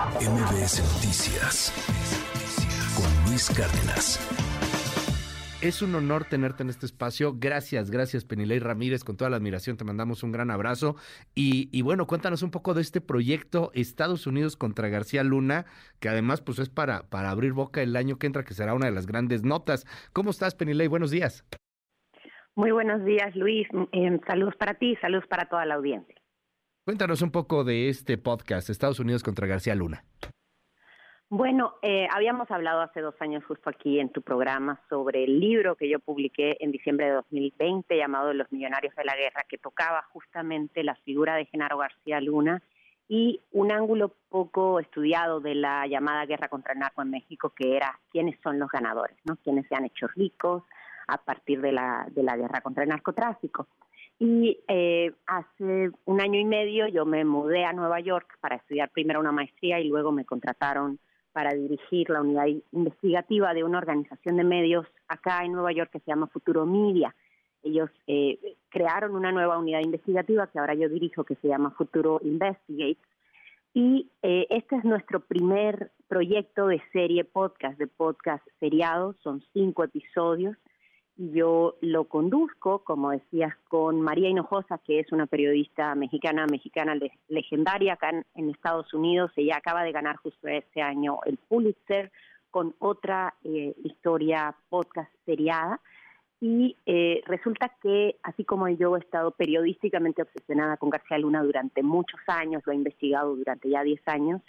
MBS Noticias con Luis Cárdenas. Es un honor tenerte en este espacio. Gracias, gracias Penilei Ramírez, con toda la admiración te mandamos un gran abrazo. Y, bueno, cuéntanos un poco de este proyecto Estados Unidos contra García Luna, que además pues es para, para abrir boca el año que entra, que será una de las grandes notas. ¿Cómo estás Penilei? Buenos días. Muy buenos días Luis, eh, saludos para ti, saludos para toda la audiencia. Cuéntanos un poco de este podcast, Estados Unidos contra García Luna. Bueno, eh, habíamos hablado hace dos años justo aquí en tu programa sobre el libro que yo publiqué en diciembre de 2020 llamado Los Millonarios de la Guerra, que tocaba justamente la figura de Genaro García Luna y un ángulo poco estudiado de la llamada guerra contra el narco en México, que era quiénes son los ganadores, ¿no? quiénes se han hecho ricos a partir de la, de la guerra contra el narcotráfico. Y eh, hace un año y medio yo me mudé a Nueva York para estudiar primero una maestría y luego me contrataron para dirigir la unidad investigativa de una organización de medios acá en Nueva York que se llama Futuro Media. Ellos eh, crearon una nueva unidad investigativa que ahora yo dirijo que se llama Futuro Investigate. Y eh, este es nuestro primer proyecto de serie podcast, de podcast seriado, son cinco episodios yo lo conduzco, como decías, con María Hinojosa, que es una periodista mexicana, mexicana legendaria acá en, Estados Unidos. Ella acaba de ganar justo este año el Pulitzer con otra eh, historia podcast seriada. Y eh, resulta que, así como yo he estado periodísticamente obsesionada con García Luna durante muchos años, lo he investigado durante ya 10 años,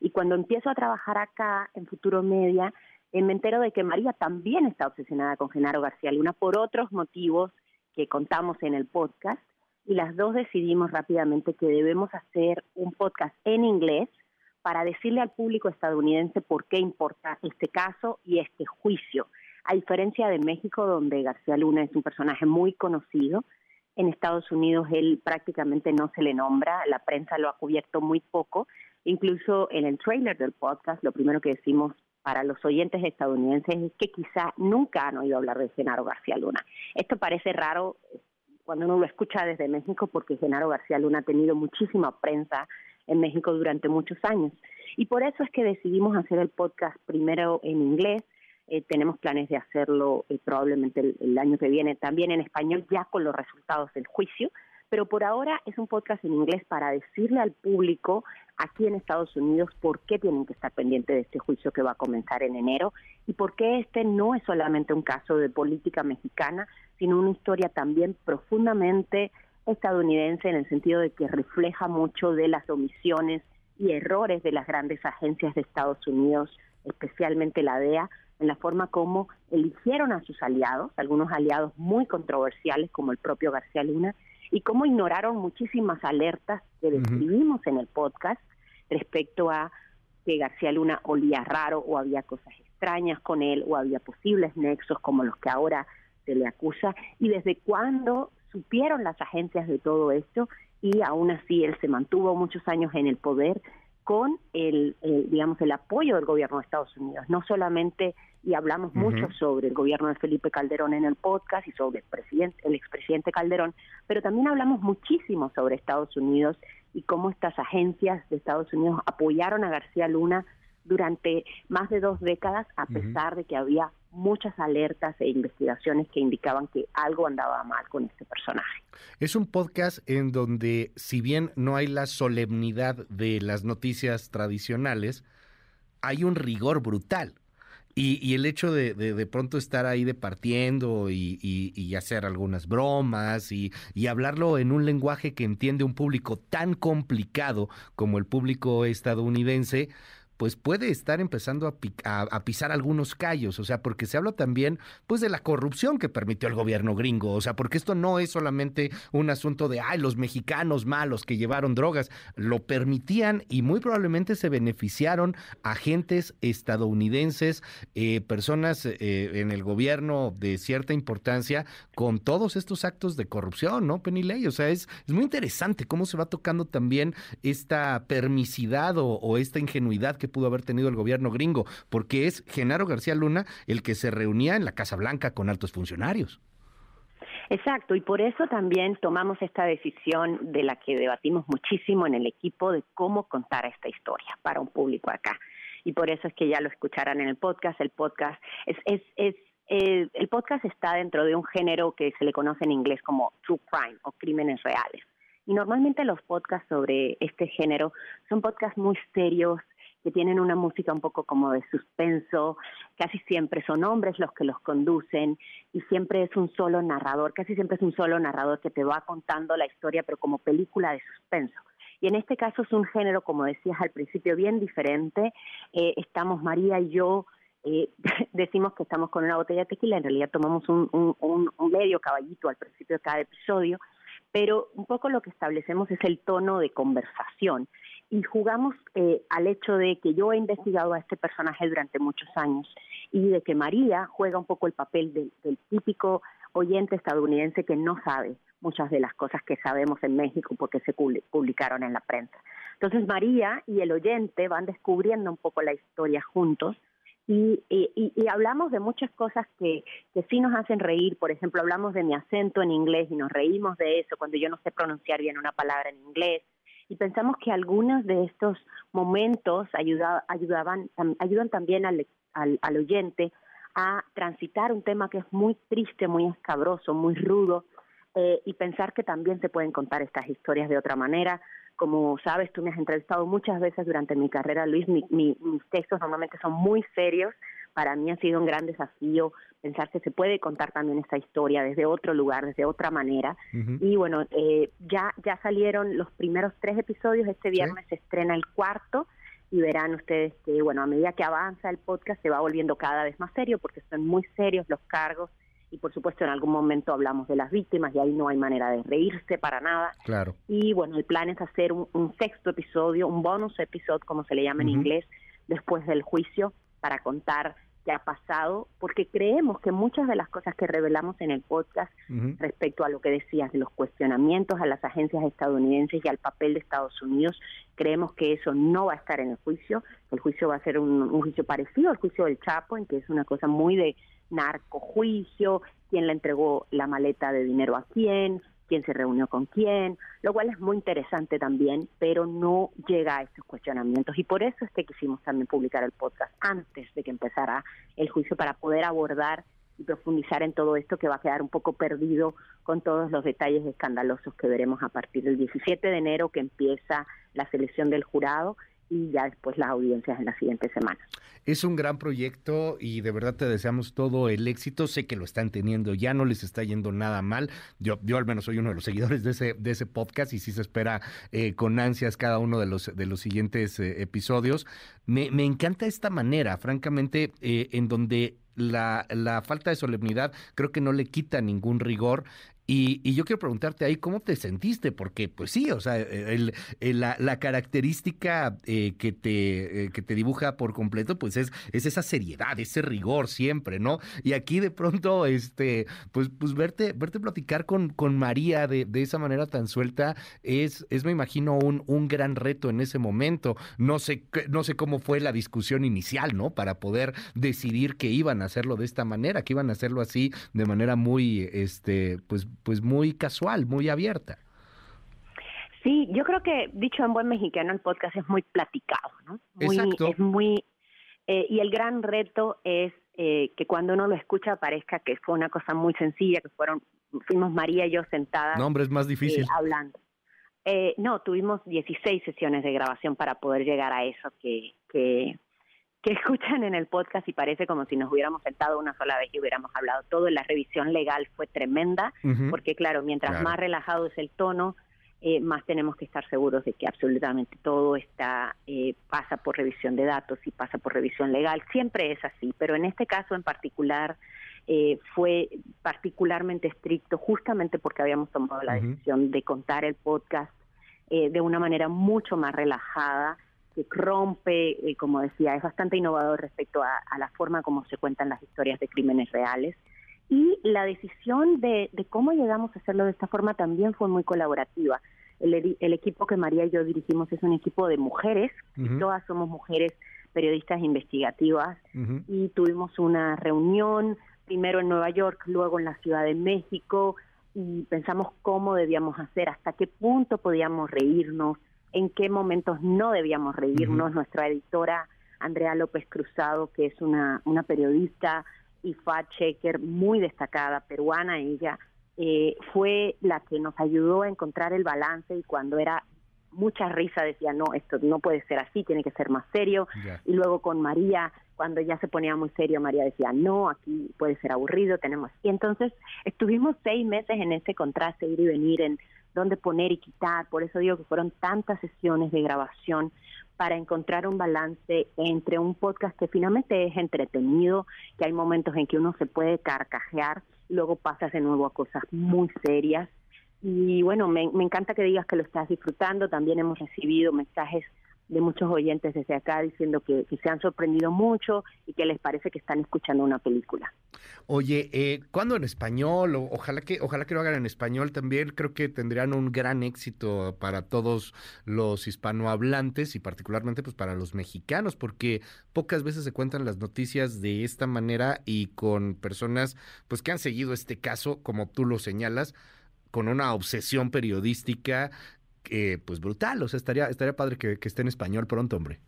y cuando empiezo a trabajar acá en Futuro Media, eh, me entero de que María también está obsesionada con Genaro García Luna por otros motivos que contamos en el podcast y las dos decidimos rápidamente que debemos hacer un podcast en inglés para decirle al público estadounidense por qué importa este caso y este juicio. A diferencia de México, donde García Luna es un personaje muy conocido, en Estados Unidos él prácticamente no se le nombra, la prensa lo ha cubierto muy poco. Incluso en el trailer del podcast, lo primero que decimos para los oyentes estadounidenses es que quizá nunca han oído hablar de Genaro García Luna. Esto parece raro eh, cuando uno lo escucha desde México porque Genaro García Luna ha tenido muchísima prensa en México durante muchos años. Y por eso es que decidimos hacer el podcast primero en inglés. Eh, tenemos planes de hacerlo eh, probablemente el, año que viene también en español, ya con los resultados del juicio. Pero por ahora es un podcast en inglés para decirle al público aquí en Estados Unidos por qué tienen que estar pendientes de este juicio que va a comenzar en enero y por qué este no es solamente un caso de política mexicana, sino una historia también profundamente estadounidense en el sentido de que refleja mucho de las omisiones y errores de las grandes agencias de Estados Unidos, especialmente la DEA, en la forma como eligieron a sus aliados, algunos aliados muy controversiales como el propio García Luna, y cómo ignoraron muchísimas alertas que describimos en el podcast respecto a que García Luna olía raro o había cosas extrañas con él o había posibles nexos como los que ahora se le acusa y desde cuándo supieron las agencias de todo esto y aún así él se mantuvo muchos años en el poder con el, digamos el apoyo del gobierno de Estados Unidos, no solamente y hablamos mucho sobre el gobierno de Felipe Calderón en el podcast y sobre el presidente el expresidente Calderón, pero también hablamos muchísimo sobre Estados Unidos y cómo estas agencias de Estados Unidos apoyaron a García Luna durante más de dos décadas a pesar de que había muchas alertas e investigaciones que indicaban que algo andaba mal con este personaje. Es un podcast en donde, si bien no hay la solemnidad de las noticias tradicionales, hay un rigor brutal. Y, el hecho de, de, pronto estar ahí departiendo y, y, hacer algunas bromas y, y, hablarlo en un lenguaje que entiende un público tan complicado como el público estadounidense, pues puede estar empezando a, pisar algunos callos, o sea, porque se habla también pues de la corrupción que permitió el gobierno gringo, o sea, porque esto no es solamente un asunto de, ay, los mexicanos malos que llevaron drogas, lo permitían y muy probablemente se beneficiaron agentes estadounidenses, eh, personas eh, en el gobierno de cierta importancia con todos estos actos de corrupción, ¿no, Penilei? O sea, es, es muy interesante cómo se va tocando también esta permisidad o, o esta ingenuidad que pudo haber tenido el gobierno gringo, porque es Genaro García Luna el que se reunía en la Casa Blanca con altos funcionarios. Exacto, y por eso también tomamos esta decisión de la que debatimos muchísimo en el equipo de cómo contar esta historia para un público acá. Y por eso es que ya lo escucharán en el podcast. El podcast es, es, es eh, el podcast está dentro de un género que se le conoce en inglés como true crime o crímenes reales. Y normalmente los podcasts sobre este género son podcasts muy serios, que tienen una música un poco como de suspenso, casi siempre son hombres los que los conducen y siempre es un solo narrador, casi siempre es un solo narrador que te va contando la historia, pero como película de suspenso. Y en este caso es un género, como decías al principio, bien diferente. Eh, estamos María y yo, eh, decimos que estamos con una botella de tequila, en realidad tomamos un, un, un medio caballito al principio de cada episodio, pero un poco lo que establecemos es el tono de conversación y jugamos eh, al hecho de que yo he investigado a este personaje durante muchos años y de que María juega un poco el papel del típico oyente estadounidense que no sabe muchas de las cosas que sabemos en México porque se publicaron en la prensa. Entonces María y el oyente van descubriendo un poco la historia juntos y, y, hablamos de muchas cosas que, que sí nos hacen reír. Por ejemplo, hablamos de mi acento en inglés y nos reímos de eso cuando yo no sé pronunciar bien una palabra en inglés y pensamos que algunos de estos momentos ayudaban, ayudan también al, al, oyente a transitar un tema que es muy triste, muy escabroso, muy rudo, eh, y pensar que también se pueden contar estas historias de otra manera. Como sabes, tú me has entrevistado muchas veces durante mi carrera, Luis, mis textos normalmente son muy serios, para mí ha sido un gran desafío pensar que se puede contar también esta historia desde otro lugar, desde otra manera. Y bueno, eh, ya, ya salieron los primeros tres episodios, este viernes se estrena el cuarto y verán ustedes que, bueno, a medida que avanza el podcast se va volviendo cada vez más serio porque son muy serios los cargos y por supuesto en algún momento hablamos de las víctimas y ahí no hay manera de reírse para nada. Claro. Y bueno, el plan es hacer un, sexto episodio, un bonus episode como se le llama en inglés, después del juicio para contar que ha pasado, porque creemos que muchas de las cosas que revelamos en el podcast respecto a lo que decías de los cuestionamientos a las agencias estadounidenses y al papel de Estados Unidos, creemos que eso no va a estar en el juicio, el juicio va a ser un, un juicio parecido al juicio del Chapo, en que es una cosa muy de narcojuicio, quién le entregó la maleta de dinero a quién, quién se reunió con quién, lo cual es muy interesante también, pero no llega a esos cuestionamientos. Y por eso es que quisimos también publicar el podcast antes de que empezara el juicio para poder abordar y profundizar en todo esto que va a quedar un poco perdido con todos los detalles escandalosos que veremos a partir del 17 de enero que empieza la selección del jurado y ya después las audiencias en las siguientes semanas. Es un gran proyecto y de verdad te deseamos todo el éxito. Sé que lo están teniendo ya, no les está yendo nada mal. Yo, yo al menos soy uno de los seguidores de ese, de ese podcast y sí se espera eh, con ansias cada uno de los, de los siguientes eh, episodios. Me, me, encanta esta manera, francamente, eh, en donde la, la, falta de solemnidad creo que no le quita ningún rigor y, yo quiero preguntarte ahí, ¿cómo te sentiste? Porque, pues sí, o sea, el, la, característica eh, que, te, eh, que te dibuja por completo, pues es, es esa seriedad, ese rigor siempre, ¿no? Y aquí de pronto, este, pues, pues verte, verte platicar con, con María de, de esa manera tan suelta es, es me imagino, un, un gran reto en ese momento. No sé, no sé cómo fue la discusión inicial, ¿no? Para poder decidir que iban a hacerlo de esta manera, que iban a hacerlo así de manera muy, este, pues pues muy casual, muy abierta. Sí, yo creo que dicho en buen mexicano el podcast es muy platicado, ¿no? Muy, Exacto. Es muy eh, y el gran reto es eh, que cuando uno lo escucha parezca que fue una cosa muy sencilla, que fueron fuimos María y yo sentadas. No, hombre, es más difícil. Eh, hablando. no, tuvimos 16 sesiones de grabación para poder llegar a eso que, que, que escuchan en el podcast y parece como si nos hubiéramos sentado una sola vez y hubiéramos hablado todo. La revisión legal fue tremenda, porque claro, mientras más relajado es el tono, eh, más tenemos que estar seguros de que absolutamente todo está eh, pasa por revisión de datos y pasa por revisión legal. Siempre es así, pero en este caso en particular eh, fue particularmente estricto justamente porque habíamos tomado la decisión de contar el podcast de una manera mucho más relajada que rompe, eh, como decía, es bastante innovador respecto a, la forma como se cuentan las historias de crímenes reales. Y la decisión de, cómo llegamos a hacerlo de esta forma también fue muy colaborativa. El, equipo que María y yo dirigimos es un equipo de mujeres, todas somos mujeres periodistas investigativas, y tuvimos una reunión primero en Nueva York, luego en la Ciudad de México, y pensamos cómo debíamos hacer, hasta qué punto podíamos reírnos, en qué momentos no debíamos reírnos. Nuestra editora Andrea López Cruzado, que es una, una periodista y fact-checker muy destacada, peruana ella, eh, fue la que nos ayudó a encontrar el balance y cuando era mucha risa decía, no, esto no puede ser así, tiene que ser más serio. Y luego con María, cuando ya se ponía muy serio, María decía, no, aquí puede ser aburrido, tenemos... Y entonces estuvimos seis meses en ese contraste, ir y venir, en dónde poner y quitar. Por eso digo que fueron tantas sesiones de grabación para encontrar un balance entre un podcast que finalmente es entretenido, que hay momentos en que uno se puede carcajear, luego pasas de nuevo a cosas muy serias. Y bueno, me, me encanta que digas que lo estás disfrutando. También hemos recibido mensajes de muchos oyentes desde acá diciendo que, se han sorprendido mucho y que les parece que están escuchando una película. Oye, eh, ¿cuándo en español? ojalá que ojalá que lo hagan en español también. Creo que tendrían un gran éxito para todos los hispanohablantes y particularmente pues para los mexicanos, porque pocas veces se cuentan las noticias de esta manera y con personas pues que han seguido este caso, como tú lo señalas, con una obsesión periodística pues brutal. O sea, estaría, estaría padre que, esté en español pronto, hombre.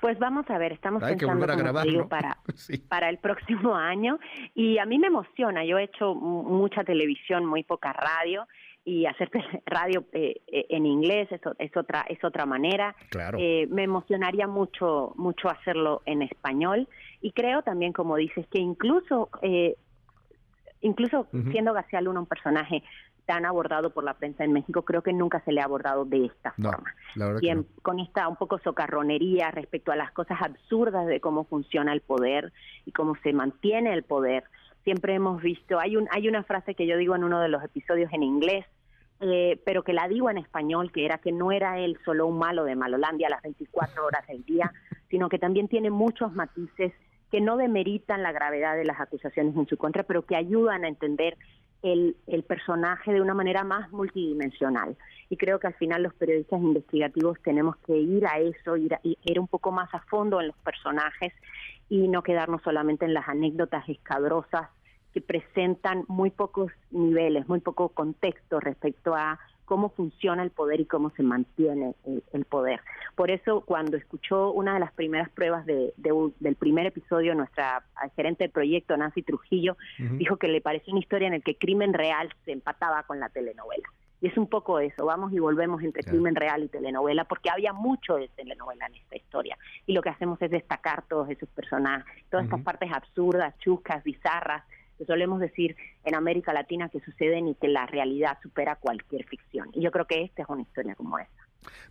Pues vamos a ver, estamos pensando para, para el próximo año y a mí me emociona, yo he hecho mucha televisión, muy poca radio y hacer radio eh, eh, en inglés es, es, otra es otra manera. Claro. Eh, me emocionaría mucho mucho hacerlo en español y creo también, como dices, que incluso incluso siendo García Luna un personaje tan abordado por la prensa en México, creo que nunca se le ha abordado de esta forma. y con esta un poco socarronería respecto a las cosas absurdas de cómo funciona el poder y cómo se mantiene el poder. Siempre hemos visto, hay, un, hay una frase que yo digo en uno de los episodios en inglés, eh, pero que la digo en español, que era que no era él solo un malo de Malolandia a las 24 horas del día, sino que también tiene muchos matices que no demeritan la gravedad de las acusaciones en su contra, pero que ayudan a entender el, el, personaje de una manera más multidimensional. Y creo que al final los periodistas investigativos tenemos que ir a eso, ir, a, ir un poco más a fondo en los personajes y no quedarnos solamente en las anécdotas escabrosas que presentan muy pocos niveles, muy poco contexto respecto a cómo funciona el poder y cómo se mantiene el, poder. Por eso, cuando escuchó una de las primeras pruebas de, del primer episodio, nuestra gerente de proyecto, Nancy Trujillo, dijo que le pareció una historia en la que crimen real se empataba con la telenovela. Y es un poco eso, vamos y volvemos entre crimen real y telenovela, porque había mucho de telenovela en esta historia. Y lo que hacemos es destacar todos esos personajes, todas estas partes absurdas, chuscas, bizarras, que solemos decir en América Latina que suceden y que la realidad supera cualquier ficción. Y yo creo que esta es una historia como esa.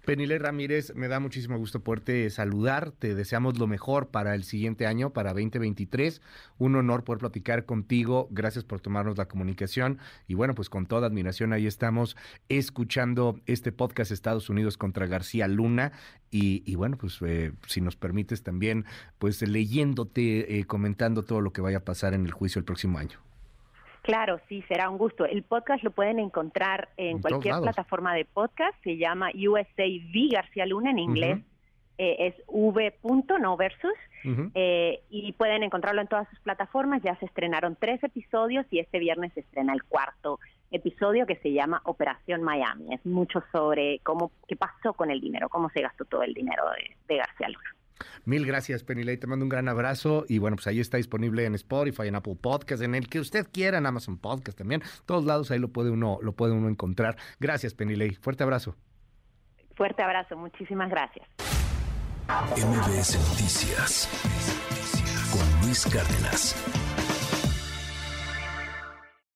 Penile Ramírez, me da muchísimo gusto poderte saludar. Te deseamos lo mejor para el siguiente año, para 2023. Un honor poder platicar contigo. Gracias por tomarnos la comunicación. Y bueno, pues con toda admiración ahí estamos escuchando este podcast Estados Unidos contra García Luna. Y, bueno, pues eh, si nos permites también, pues leyéndote, eh, comentando todo lo que vaya a pasar en el juicio el próximo año. Claro, sí, será un gusto. El podcast lo pueden encontrar en, cualquier plataforma de podcast. Se llama USA V García Luna en inglés. Eh, es v. no versus. Eh, y pueden encontrarlo en todas sus plataformas. Ya se estrenaron tres episodios y este viernes se estrena el cuarto episodio que se llama Operación Miami. Es mucho sobre cómo qué pasó con el dinero, cómo se gastó todo el dinero de García Luna. Mil gracias, Penilei. Te mando un gran abrazo. Y bueno, pues ahí está disponible en Spotify, en Apple Podcast, en el que usted quiera, en Amazon Podcast también. Todos lados ahí lo puede uno, lo puede uno encontrar. Gracias, Penilei. Fuerte abrazo. Fuerte abrazo, muchísimas gracias. MBS Noticias con Luis Cárdenas.